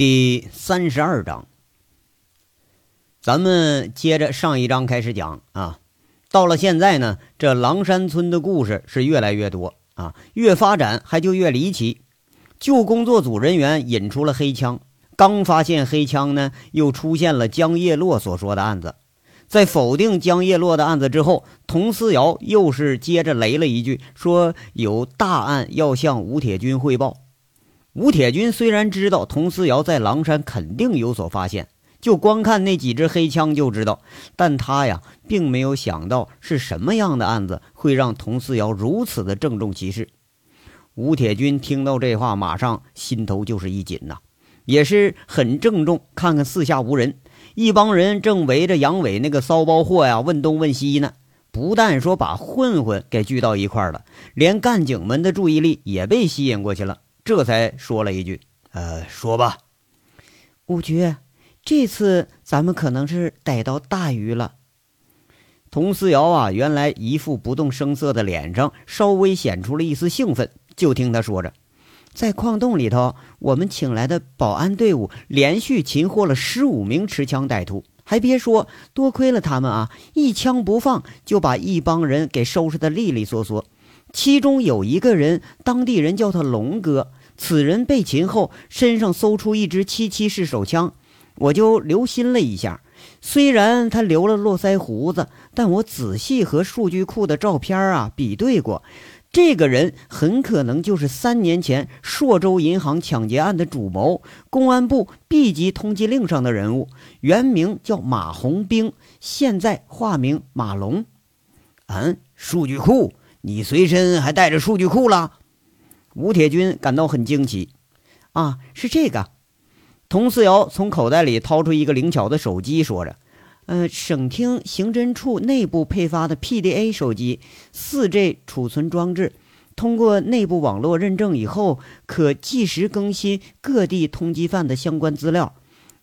第三十二章，咱们接着上一章开始讲啊。到了现在呢，这狼山村的故事是越来越多啊，越发展还就越离奇。旧工作组人员引出了黑枪，刚发现黑枪呢，又出现了江叶落所说的案子。在否定江叶落的案子之后，佟思瑶又是接着雷了一句，说有大案要向吴铁军汇报。吴铁军虽然知道佟思瑶在狼山肯定有所发现，就光看那几支黑枪就知道，但他呀并没有想到是什么样的案子会让佟思瑶如此的郑重其事。吴铁军听到这话，马上心头就是一紧呐，也是很郑重，看看四下无人，一帮人正围着杨伟那个骚包货呀问东问西呢，不但说把混混给聚到一块了，连干警们的注意力也被吸引过去了。这才说了一句：“呃，说吧，五局，这次咱们可能是逮到大鱼了。”佟思瑶啊，原来一副不动声色的脸上稍微显出了一丝兴奋。就听他说着：“在矿洞里头，我们请来的保安队伍连续擒获了十五名持枪歹徒，还别说，多亏了他们啊，一枪不放就把一帮人给收拾的利利索索。其中有一个人，当地人叫他龙哥。”此人被擒后，身上搜出一支七七式手枪，我就留心了一下。虽然他留了络腮胡子，但我仔细和数据库的照片啊比对过，这个人很可能就是三年前朔州银行抢劫案的主谋，公安部 B 级通缉令上的人物，原名叫马红兵，现在化名马龙。嗯，数据库，你随身还带着数据库了？吴铁军感到很惊奇，啊，是这个。佟思瑶从口袋里掏出一个灵巧的手机，说着：“呃，省厅刑侦处内部配发的 PDA 手机，四 G 储存装置，通过内部网络认证以后，可即时更新各地通缉犯的相关资料。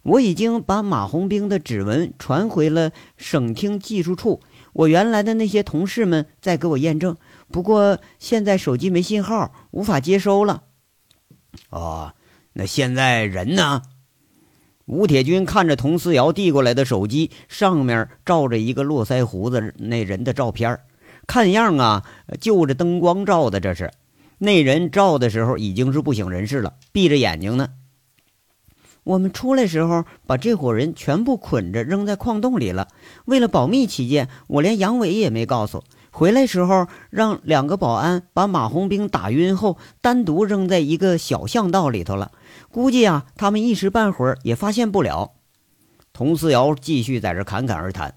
我已经把马红兵的指纹传回了省厅技术处，我原来的那些同事们在给我验证。”不过现在手机没信号，无法接收了。哦，那现在人呢？吴铁军看着佟思瑶递过来的手机，上面照着一个络腮胡子那人的照片，看样啊，就着灯光照的。这是那人照的时候已经是不省人事了，闭着眼睛呢。我们出来时候把这伙人全部捆着扔在矿洞里了。为了保密起见，我连杨伟也没告诉。回来时候，让两个保安把马红兵打晕后，单独扔在一个小巷道里头了。估计啊，他们一时半会儿也发现不了。佟思瑶继续在这侃侃而谈：“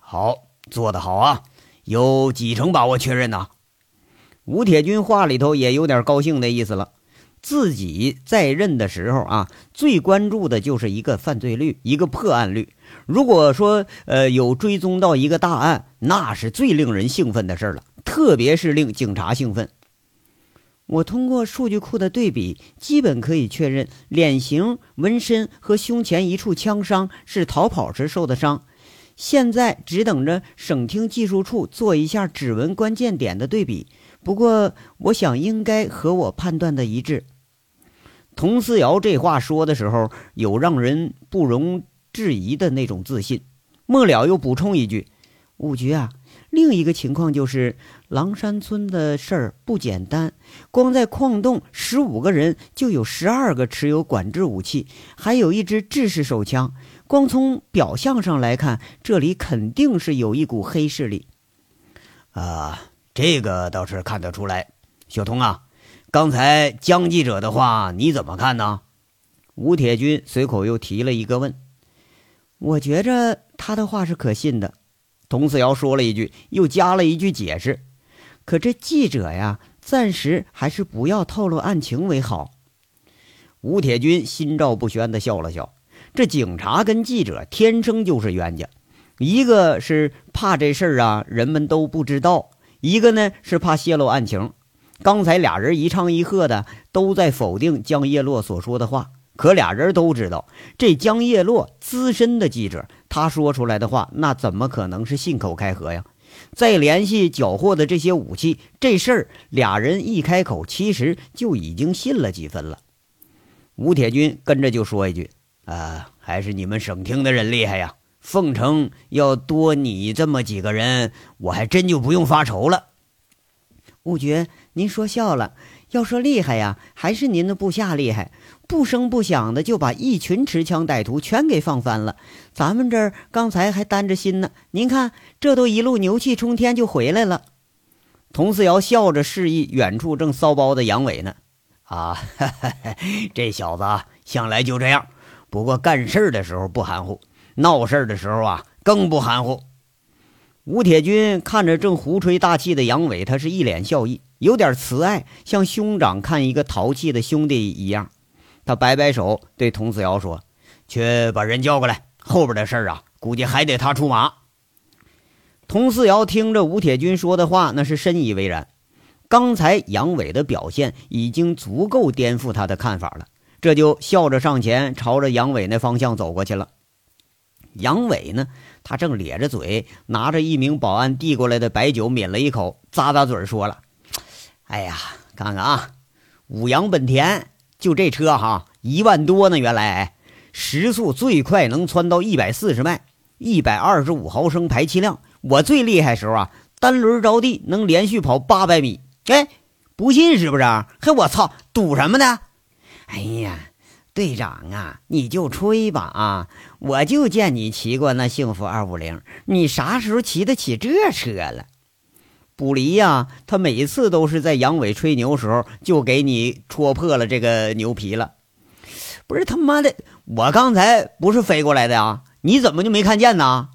好，做得好啊！有几成把握确认呢？”吴铁军话里头也有点高兴的意思了。自己在任的时候啊，最关注的就是一个犯罪率，一个破案率。如果说呃有追踪到一个大案，那是最令人兴奋的事了，特别是令警察兴奋。我通过数据库的对比，基本可以确认脸型、纹身和胸前一处枪伤是逃跑时受的伤。现在只等着省厅技术处做一下指纹关键点的对比，不过我想应该和我判断的一致。佟思瑶这话说的时候，有让人不容置疑的那种自信。末了又补充一句：“五局啊，另一个情况就是狼山村的事儿不简单。光在矿洞，十五个人就有十二个持有管制武器，还有一支制式手枪。光从表象上来看，这里肯定是有一股黑势力。”啊，这个倒是看得出来。小童啊。刚才江记者的话你怎么看呢？吴铁军随口又提了一个问。我觉着他的话是可信的。佟思瑶说了一句，又加了一句解释。可这记者呀，暂时还是不要透露案情为好。吴铁军心照不宣的笑了笑。这警察跟记者天生就是冤家，一个是怕这事儿啊人们都不知道，一个呢是怕泄露案情。刚才俩人一唱一和的都在否定江叶落所说的话，可俩人都知道，这江叶落资深的记者，他说出来的话那怎么可能是信口开河呀？再联系缴获的这些武器，这事儿俩人一开口，其实就已经信了几分了。吴铁军跟着就说一句：“啊，还是你们省厅的人厉害呀！凤城要多你这么几个人，我还真就不用发愁了。”五绝，您说笑了。要说厉害呀，还是您的部下厉害，不声不响的就把一群持枪歹徒全给放翻了。咱们这儿刚才还担着心呢，您看这都一路牛气冲天就回来了。佟四瑶笑着示意远处正骚包的杨伟呢。啊，这小子向来就这样，不过干事的时候不含糊，闹事的时候啊更不含糊。吴铁军看着正胡吹大气的杨伟，他是一脸笑意。有点慈爱，像兄长看一个淘气的兄弟一样。他摆摆手，对童四瑶说：“去把人叫过来，后边的事儿啊，估计还得他出马。”童四瑶听着吴铁军说的话，那是深以为然。刚才杨伟的表现已经足够颠覆他的看法了，这就笑着上前，朝着杨伟那方向走过去了。杨伟呢，他正咧着嘴，拿着一名保安递过来的白酒，抿了一口，咂咂嘴，说了。哎呀，看看啊，五羊本田就这车哈，一万多呢。原来时速最快能窜到一百四十迈，一百二十五毫升排气量。我最厉害时候啊，单轮着地能连续跑八百米。哎，不信是不是？嘿，我操，赌什么呢？哎呀，队长啊，你就吹吧啊！我就见你骑过那幸福二五零，你啥时候骑得起这车了？卜离呀，他每次都是在杨伟吹牛时候就给你戳破了这个牛皮了。不是他妈的，我刚才不是飞过来的呀？你怎么就没看见呢？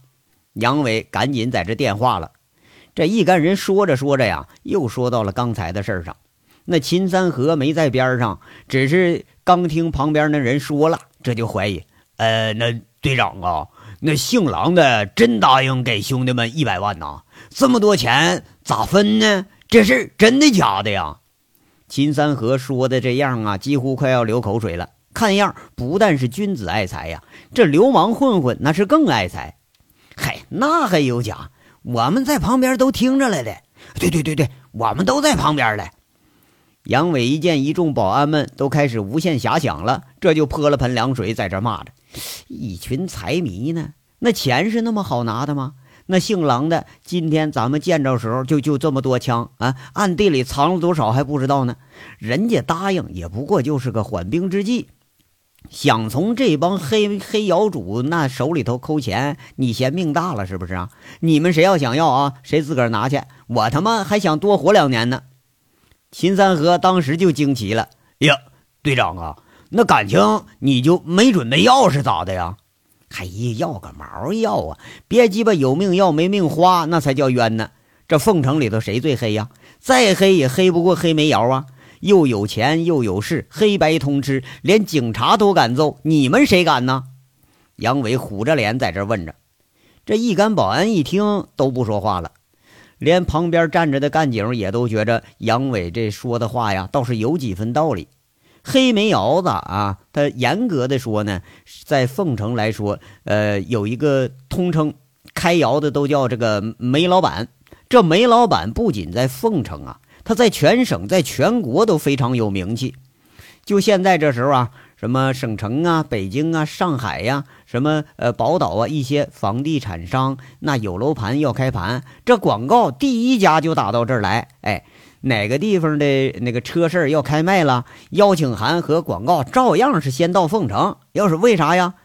杨伟赶紧在这电话了。这一干人说着说着呀，又说到了刚才的事儿上。那秦三河没在边上，只是刚听旁边那人说了，这就怀疑。呃，那队长啊，那姓郎的真答应给兄弟们一百万呐？这么多钱咋分呢？这是真的假的呀？秦三河说的这样啊，几乎快要流口水了。看样不但是君子爱财呀，这流氓混混那是更爱财。嗨，那还有假？我们在旁边都听着了的。对对对对，我们都在旁边嘞。杨伟一见一众保安们都开始无限遐想了，这就泼了盆凉水，在这骂着：一群财迷呢，那钱是那么好拿的吗？那姓狼的，今天咱们见着时候就就这么多枪啊，暗地里藏了多少还不知道呢。人家答应也不过就是个缓兵之计，想从这帮黑黑窑主那手里头抠钱，你嫌命大了是不是啊？你们谁要想要啊，谁自个儿拿去，我他妈还想多活两年呢。秦三河当时就惊奇了，呀，队长啊，那感情你就没准备要是咋的呀？哎呀，要个毛要啊！别鸡巴有命要没命花，那才叫冤呢。这凤城里头谁最黑呀？再黑也黑不过黑煤窑啊！又有钱又有势，黑白通吃，连警察都敢揍，你们谁敢呢？杨伟虎着脸在这问着。这一干保安一听都不说话了，连旁边站着的干警也都觉着杨伟这说的话呀，倒是有几分道理。黑煤窑子啊，它严格的说呢，在凤城来说，呃，有一个通称，开窑的都叫这个煤老板。这煤老板不仅在凤城啊，他在全省、在全国都非常有名气。就现在这时候啊，什么省城啊、北京啊、上海呀，什么呃宝岛啊，一些房地产商那有楼盘要开盘，这广告第一家就打到这儿来，哎。哪个地方的那个车市要开卖了，邀请函和广告照样是先到凤城。要是为啥呀？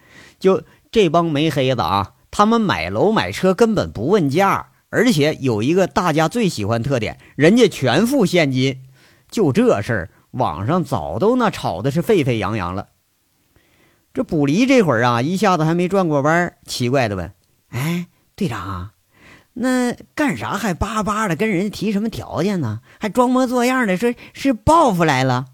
就这帮煤黑子啊，他们买楼买车根本不问价，而且有一个大家最喜欢特点，人家全付现金。就这事儿，网上早都那吵的是沸沸扬扬了。这卜离这会儿啊，一下子还没转过弯，奇怪的问：“哎，队长。”那干啥还巴巴的跟人家提什么条件呢？还装模作样的说是报复来了？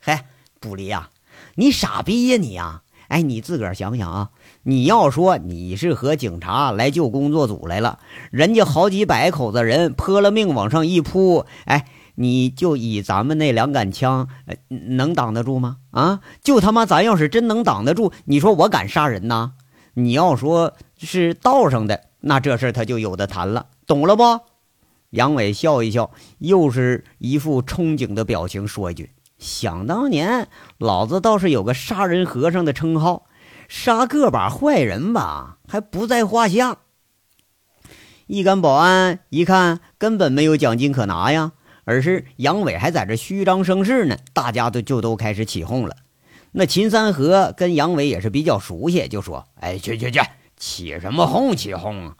嗨，卜离呀，你傻逼呀你呀！哎，你自个儿想想啊，你要说你是和警察来救工作组来了，人家好几百口子人泼了命往上一扑，哎，你就以咱们那两杆枪，能挡得住吗？啊，就他妈咱要是真能挡得住，你说我敢杀人呐？你要说是道上的。那这事他就有的谈了，懂了不？杨伟笑一笑，又是一副憧憬的表情，说一句：“想当年，老子倒是有个杀人和尚的称号，杀个把坏人吧，还不在话下。一干保安一看，根本没有奖金可拿呀，而是杨伟还在这虚张声势呢，大家都就都开始起哄了。那秦三河跟杨伟也是比较熟悉，就说：“哎，去去去，起什么哄？起哄啊！”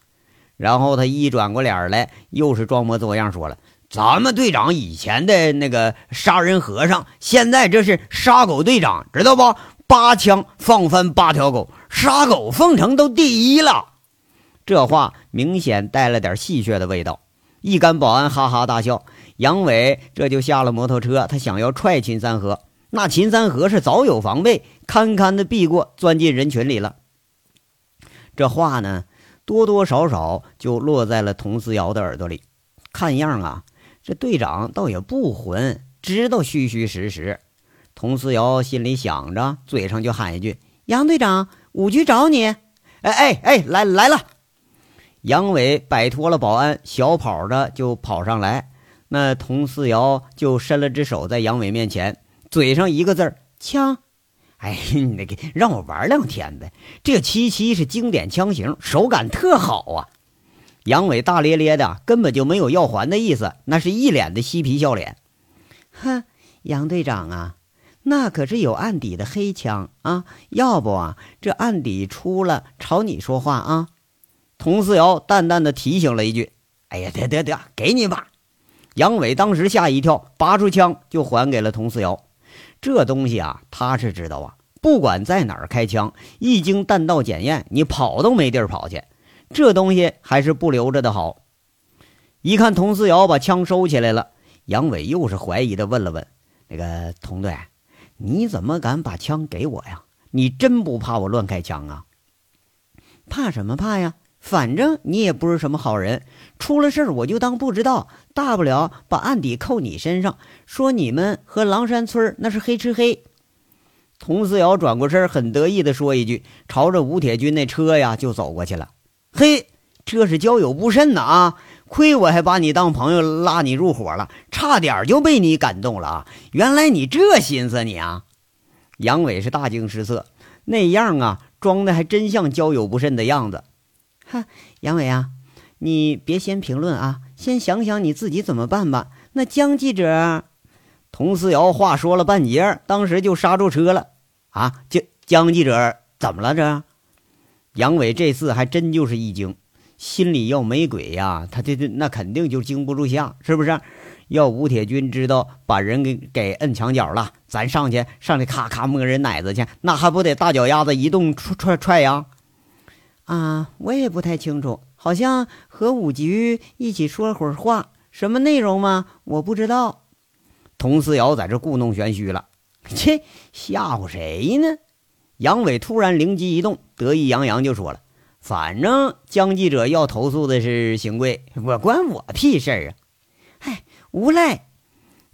然后他一转过脸来，又是装模作样说了：“咱们队长以前的那个杀人和尚，现在这是杀狗队长，知道不？八枪放翻八条狗，杀狗奉承都第一了。”这话明显带了点戏谑的味道，一干保安哈哈大笑。杨伟这就下了摩托车，他想要踹秦三河，那秦三河是早有防备，堪堪的避过，钻进人群里了。这话呢，多多少少就落在了佟思瑶的耳朵里。看样啊，这队长倒也不混，知道虚虚实实。佟思瑶心里想着，嘴上就喊一句：“杨队长，五局找你。”哎哎哎，来来了。杨伟摆脱了保安，小跑着就跑上来。那佟四瑶就伸了只手在杨伟面前，嘴上一个字儿“枪”。哎，那个让我玩两天呗。这七七是经典枪型，手感特好啊。杨伟大咧咧的，根本就没有要还的意思，那是一脸的嬉皮笑脸。哼，杨队长啊，那可是有案底的黑枪啊！要不啊，这案底出了，朝你说话啊！佟四瑶淡淡的提醒了一句：“哎呀，得得得，给你吧。”杨伟当时吓一跳，拔出枪就还给了佟思瑶。这东西啊，他是知道啊，不管在哪儿开枪，一经弹道检验，你跑都没地儿跑去。这东西还是不留着的好。一看佟思瑶把枪收起来了，杨伟又是怀疑的问了问：“那个佟队，你怎么敢把枪给我呀？你真不怕我乱开枪啊？”“怕什么怕呀？”反正你也不是什么好人，出了事儿我就当不知道，大不了把案底扣你身上，说你们和狼山村那是黑吃黑。佟思瑶转过身，很得意地说一句，朝着吴铁军那车呀就走过去了。嘿，这是交友不慎呐啊！亏我还把你当朋友，拉你入伙了，差点就被你感动了啊！原来你这心思你啊！杨伟是大惊失色，那样啊，装的还真像交友不慎的样子。哈，杨伟啊，你别先评论啊，先想想你自己怎么办吧。那江记者，佟思瑶话说了半截，当时就刹住车了。啊，江江记者怎么了？这杨伟这次还真就是一惊，心里要没鬼呀，他这这那肯定就经不住吓，是不是？要吴铁军知道把人给给摁墙角了，咱上去上去咔咔摸人奶子去，那还不得大脚丫子一动踹踹踹呀？啊，我也不太清楚，好像和五局一起说会儿话，什么内容吗？我不知道。佟思瑶在这故弄玄虚了，切，吓唬谁呢？杨伟突然灵机一动，得意洋洋就说了：“反正江记者要投诉的是邢贵，我关我屁事儿啊！”嗨，无赖！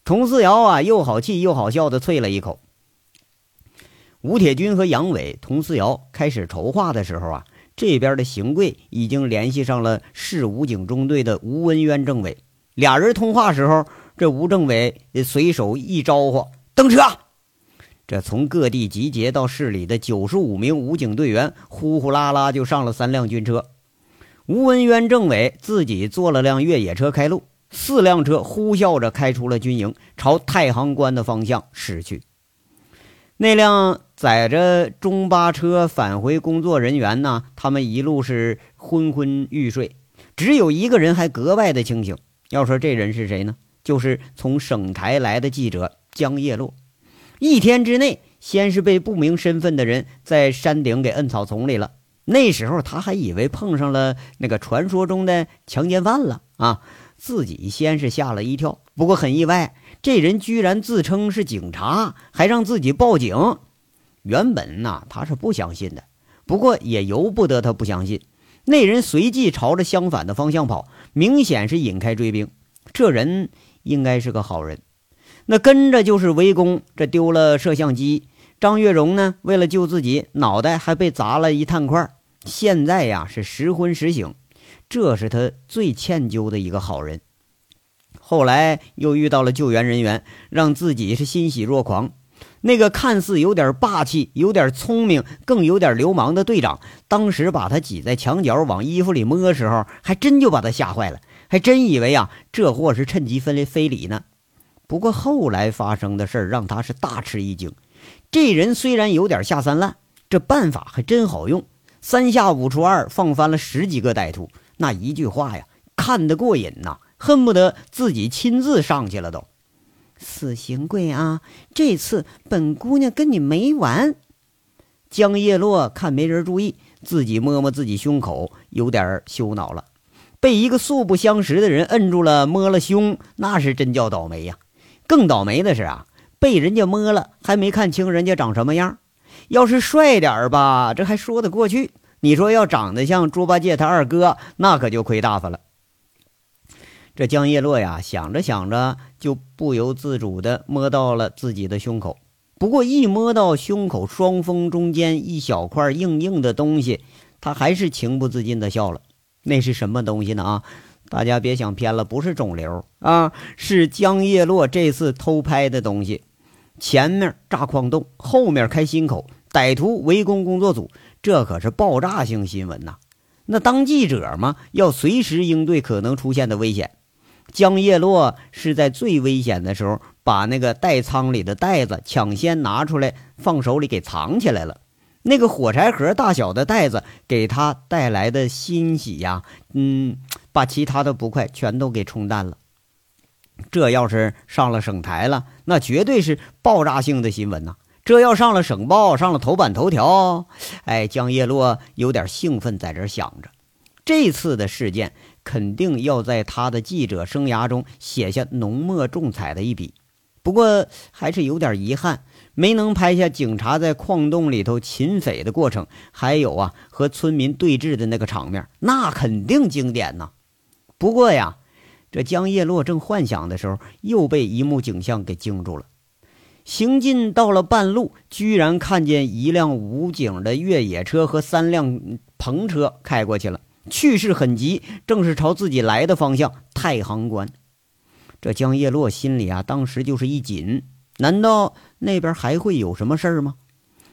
佟思瑶啊，又好气又好笑的啐了一口。吴铁军和杨伟、佟思瑶开始筹划的时候啊。这边的邢贵已经联系上了市武警中队的吴文渊政委，俩人通话时候，这吴政委随手一招呼，登车。这从各地集结到市里的九十五名武警队员，呼呼啦啦就上了三辆军车。吴文渊政委自己坐了辆越野车开路，四辆车呼啸着开出了军营，朝太行关的方向驶去。那辆载着中巴车返回工作人员呢？他们一路是昏昏欲睡，只有一个人还格外的清醒。要说这人是谁呢？就是从省台来的记者江叶落。一天之内，先是被不明身份的人在山顶给摁草丛里了。那时候他还以为碰上了那个传说中的强奸犯了啊！自己先是吓了一跳，不过很意外。这人居然自称是警察，还让自己报警。原本呐，他是不相信的，不过也由不得他不相信。那人随即朝着相反的方向跑，明显是引开追兵。这人应该是个好人。那跟着就是围攻，这丢了摄像机。张月荣呢，为了救自己，脑袋还被砸了一炭块。现在呀，是时昏时醒。这是他最歉疚的一个好人。后来又遇到了救援人员，让自己是欣喜若狂。那个看似有点霸气、有点聪明、更有点流氓的队长，当时把他挤在墙角往衣服里摸时候，还真就把他吓坏了，还真以为啊这货是趁机分非礼呢。不过后来发生的事儿让他是大吃一惊。这人虽然有点下三滥，这办法还真好用，三下五除二放翻了十几个歹徒。那一句话呀，看得过瘾呐，恨不得自己亲自上去了都。死刑贵啊！这次本姑娘跟你没完。江叶落看没人注意，自己摸摸自己胸口，有点羞恼了。被一个素不相识的人摁住了，摸了胸，那是真叫倒霉呀！更倒霉的是啊，被人家摸了，还没看清人家长什么样。要是帅点吧，这还说得过去。你说要长得像猪八戒他二哥，那可就亏大发了。这江叶落呀，想着想着，就不由自主地摸到了自己的胸口。不过一摸到胸口双峰中间一小块硬硬的东西，他还是情不自禁地笑了。那是什么东西呢？啊，大家别想偏了，不是肿瘤啊，是江叶落这次偷拍的东西。前面炸矿洞，后面开新口，歹徒围攻工作组，这可是爆炸性新闻呐！那当记者嘛，要随时应对可能出现的危险。江叶落是在最危险的时候，把那个袋仓里的袋子抢先拿出来，放手里给藏起来了。那个火柴盒大小的袋子给他带来的欣喜呀，嗯，把其他的不快全都给冲淡了。这要是上了省台了，那绝对是爆炸性的新闻呐！这要上了省报，上了头版头条，哎，江叶落有点兴奋，在这想着这次的事件。肯定要在他的记者生涯中写下浓墨重彩的一笔，不过还是有点遗憾，没能拍下警察在矿洞里头擒匪的过程，还有啊和村民对峙的那个场面，那肯定经典呐。不过呀，这江叶落正幻想的时候，又被一幕景象给惊住了。行进到了半路，居然看见一辆武警的越野车和三辆篷车开过去了。去势很急，正是朝自己来的方向。太行关，这江叶落心里啊，当时就是一紧。难道那边还会有什么事儿吗？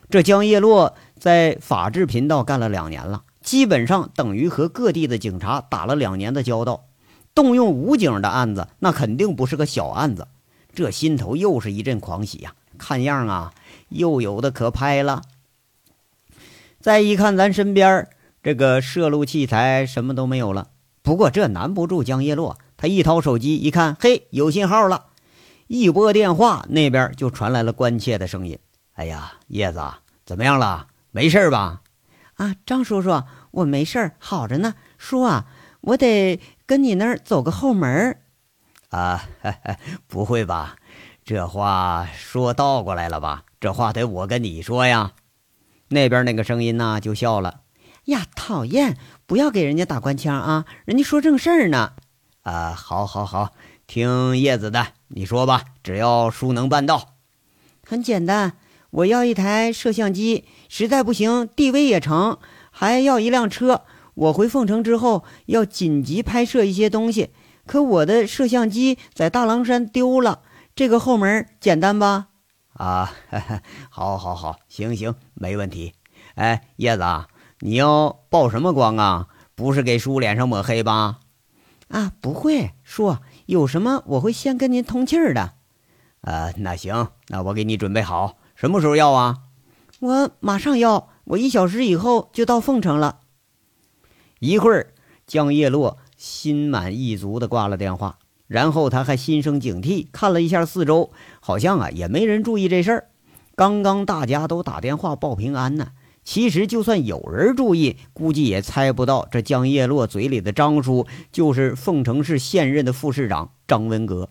这江叶落在法制频道干了两年了，基本上等于和各地的警察打了两年的交道。动用武警的案子，那肯定不是个小案子。这心头又是一阵狂喜呀！看样啊，又有的可拍了。再一看咱身边这个摄录器材什么都没有了，不过这难不住江叶落。他一掏手机一看，嘿，有信号了。一拨电话，那边就传来了关切的声音：“哎呀，叶子，怎么样了？没事吧？”“啊，张叔叔，我没事好着呢。叔啊，我得跟你那儿走个后门。”“啊，不会吧？这话说倒过来了吧？这话得我跟你说呀。”那边那个声音呢，就笑了。呀，讨厌！不要给人家打官腔啊，人家说正事儿呢。啊，好，好，好，听叶子的，你说吧，只要叔能办到。很简单，我要一台摄像机，实在不行，DV 也成，还要一辆车。我回凤城之后要紧急拍摄一些东西，可我的摄像机在大狼山丢了。这个后门简单吧？啊，好，好，好，行行，没问题。哎，叶子啊。你要曝什么光啊？不是给叔脸上抹黑吧？啊，不会，叔有什么我会先跟您通气儿的。呃，那行，那我给你准备好，什么时候要啊？我马上要，我一小时以后就到凤城了。一会儿，江叶落心满意足地挂了电话，然后他还心生警惕，看了一下四周，好像啊也没人注意这事儿。刚刚大家都打电话报平安呢。其实，就算有人注意，估计也猜不到这江叶落嘴里的张叔就是凤城市现任的副市长张文革。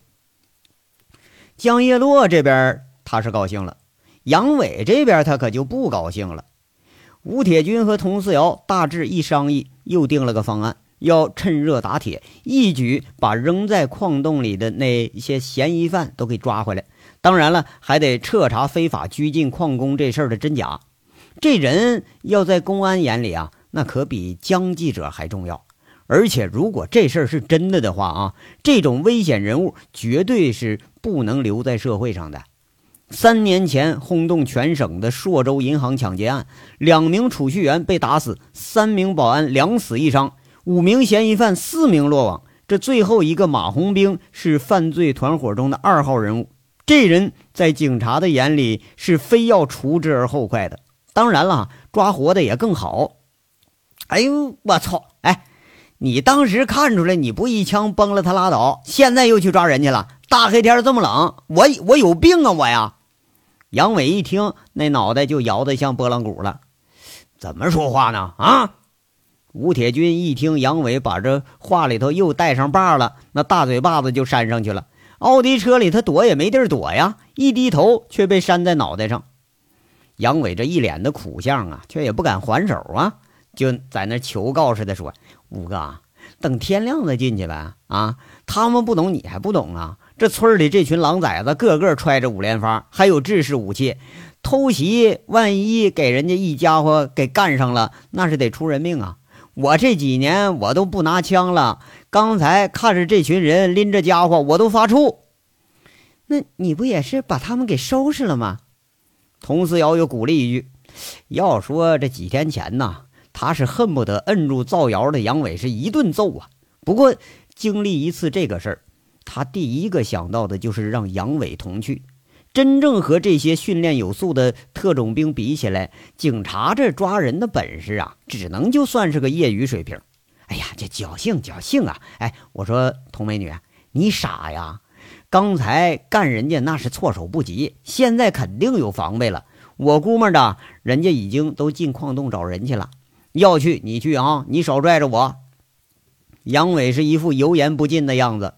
江叶落这边他是高兴了，杨伟这边他可就不高兴了。吴铁军和佟四瑶大致一商议，又定了个方案，要趁热打铁，一举把扔在矿洞里的那些嫌疑犯都给抓回来。当然了，还得彻查非法拘禁矿工这事儿的真假。这人要在公安眼里啊，那可比江记者还重要。而且如果这事儿是真的的话啊，这种危险人物绝对是不能留在社会上的。三年前轰动全省的朔州银行抢劫案，两名储蓄员被打死，三名保安两死一伤，五名嫌疑犯四名落网。这最后一个马红兵是犯罪团伙中的二号人物，这人在警察的眼里是非要除之而后快的。当然了，抓活的也更好。哎呦，我操！哎，你当时看出来你不一枪崩了他拉倒，现在又去抓人去了。大黑天这么冷，我我有病啊我呀！杨伟一听，那脑袋就摇得像拨浪鼓了。怎么说话呢？啊！吴铁军一听杨伟把这话里头又带上把了，那大嘴巴子就扇上去了。奥迪车里他躲也没地儿躲呀，一低头却被扇在脑袋上。杨伟这一脸的苦相啊，却也不敢还手啊，就在那求告似的说：“五哥，等天亮再进去呗。啊，他们不懂，你还不懂啊？”这村里这群狼崽子，个个揣着五连发，还有制式武器，偷袭，万一给人家一家伙给干上了，那是得出人命啊！我这几年我都不拿枪了，刚才看着这群人拎着家伙，我都发怵。那你不也是把他们给收拾了吗？佟思瑶又鼓励一句：“要说这几天前呐，他是恨不得摁住造谣的杨伟是一顿揍啊。不过经历一次这个事儿。”他第一个想到的就是让杨伟同去。真正和这些训练有素的特种兵比起来，警察这抓人的本事啊，只能就算是个业余水平。哎呀，这侥幸侥幸啊！哎，我说童美女，你傻呀？刚才干人家那是措手不及，现在肯定有防备了。我估摸着人家已经都进矿洞找人去了。要去你去啊，你少拽着我。杨伟是一副油盐不进的样子。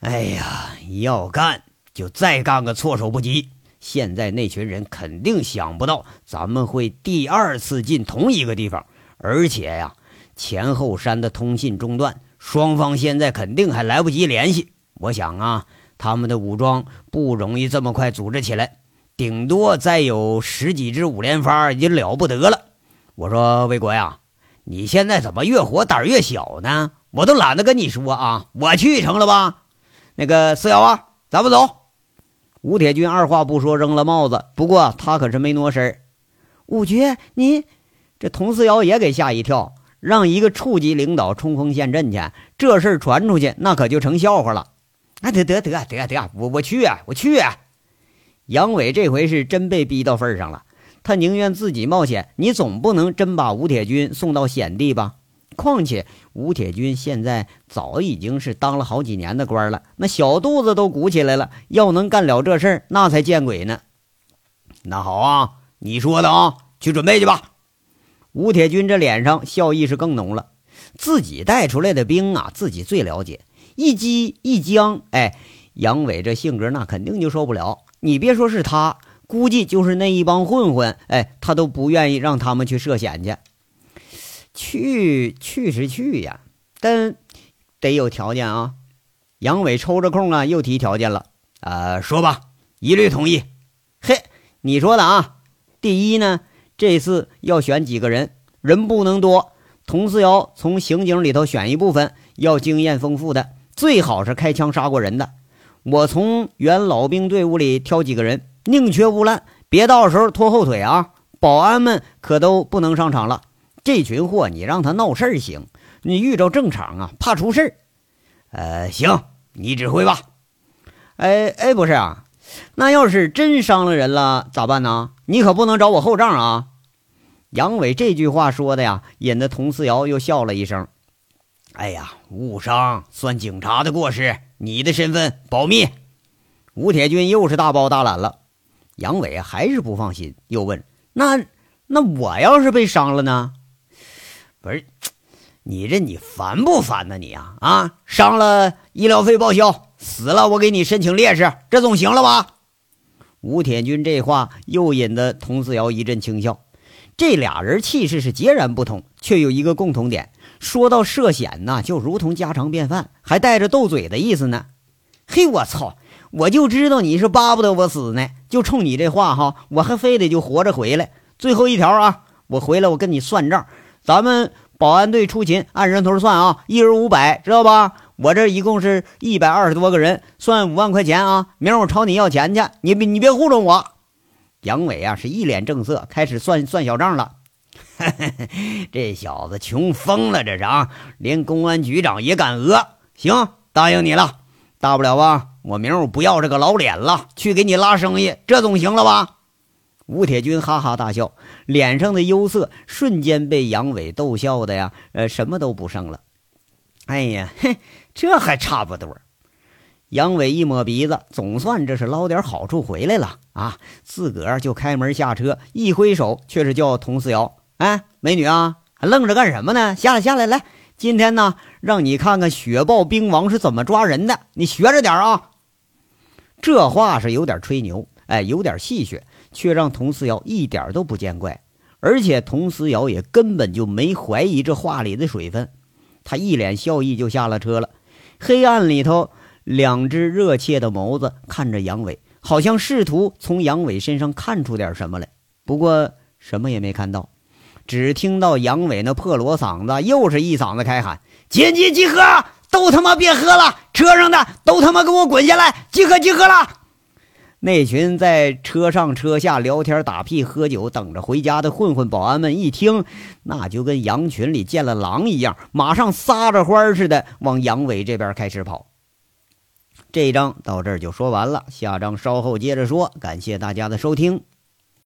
哎呀，要干就再干个措手不及！现在那群人肯定想不到咱们会第二次进同一个地方，而且呀，前后山的通信中断，双方现在肯定还来不及联系。我想啊，他们的武装不容易这么快组织起来，顶多再有十几支五连发也了不得了。我说魏国呀，你现在怎么越活胆越小呢？我都懒得跟你说啊，我去成了吧？那个四瑶啊，咱们走。吴铁军二话不说扔了帽子，不过他可是没挪身。五爵，你这佟四瑶也给吓一跳，让一个处级领导冲锋陷阵去，这事传出去，那可就成笑话了。啊，得得得得得，我我去啊，我去啊！杨伟这回是真被逼到份上了，他宁愿自己冒险，你总不能真把吴铁军送到险地吧？况且吴铁军现在早已经是当了好几年的官了，那小肚子都鼓起来了，要能干了这事儿，那才见鬼呢。那好啊，你说的啊，去准备去吧。吴铁军这脸上笑意是更浓了，自己带出来的兵啊，自己最了解，一激一僵，哎，杨伟这性格那肯定就受不了。你别说是他，估计就是那一帮混混，哎，他都不愿意让他们去涉险去。去去是去呀，但得有条件啊。杨伟抽着空啊，又提条件了。呃，说吧，一律同意。嘿，你说的啊。第一呢，这次要选几个人，人不能多。佟思瑶从刑警里头选一部分，要经验丰富的，最好是开枪杀过人的。我从原老兵队伍里挑几个人，宁缺毋滥，别到时候拖后腿啊。保安们可都不能上场了。这群货，你让他闹事儿行，你遇着正常啊，怕出事儿。呃，行，你指挥吧。哎哎，不是啊，那要是真伤了人了咋办呢？你可不能找我后账啊。杨伟这句话说的呀，引得佟四瑶又笑了一声。哎呀，误伤算警察的过失，你的身份保密。吴铁军又是大包大揽了。杨伟还是不放心，又问：那那我要是被伤了呢？不是，你这你烦不烦呢？你啊啊，伤了医疗费报销，死了我给你申请烈士，这总行了吧？吴铁军这话又引得佟思瑶一阵轻笑。这俩人气势是截然不同，却有一个共同点：说到涉险呐，就如同家常便饭，还带着斗嘴的意思呢。嘿，我操！我就知道你是巴不得我死呢，就冲你这话哈，我还非得就活着回来。最后一条啊，我回来我跟你算账。咱们保安队出勤按人头算啊，一人五百，知道吧？我这一共是一百二十多个人，算五万块钱啊！明儿我朝你要钱去，你别你别糊弄我。杨伟啊是一脸正色，开始算算小账了。这小子穷疯了，这是啊！连公安局长也敢讹。行，答应你了，大不了吧，我明儿我不要这个老脸了，去给你拉生意，这总行了吧？吴铁军哈哈大笑，脸上的忧色瞬间被杨伟逗笑的呀，呃，什么都不剩了。哎呀，嘿，这还差不多。杨伟一抹鼻子，总算这是捞点好处回来了啊！自个儿就开门下车，一挥手，却是叫佟思瑶：“哎，美女啊，还愣着干什么呢？下来，下来，来，今天呢，让你看看雪豹兵王是怎么抓人的，你学着点啊！”这话是有点吹牛，哎，有点戏谑，却让佟思瑶一点都不见怪，而且佟思瑶也根本就没怀疑这话里的水分，他一脸笑意就下了车了。黑暗里头。两只热切的眸子看着杨伟，好像试图从杨伟身上看出点什么来，不过什么也没看到。只听到杨伟那破锣嗓子又是一嗓子开喊：“紧急集合！都他妈别喝了！车上的都他妈给我滚下来！集合集合了！”那群在车上车下聊天打屁喝酒等着回家的混混保安们一听，那就跟羊群里见了狼一样，马上撒着欢似的往杨伟这边开始跑。这一章到这儿就说完了，下章稍后接着说。感谢大家的收听。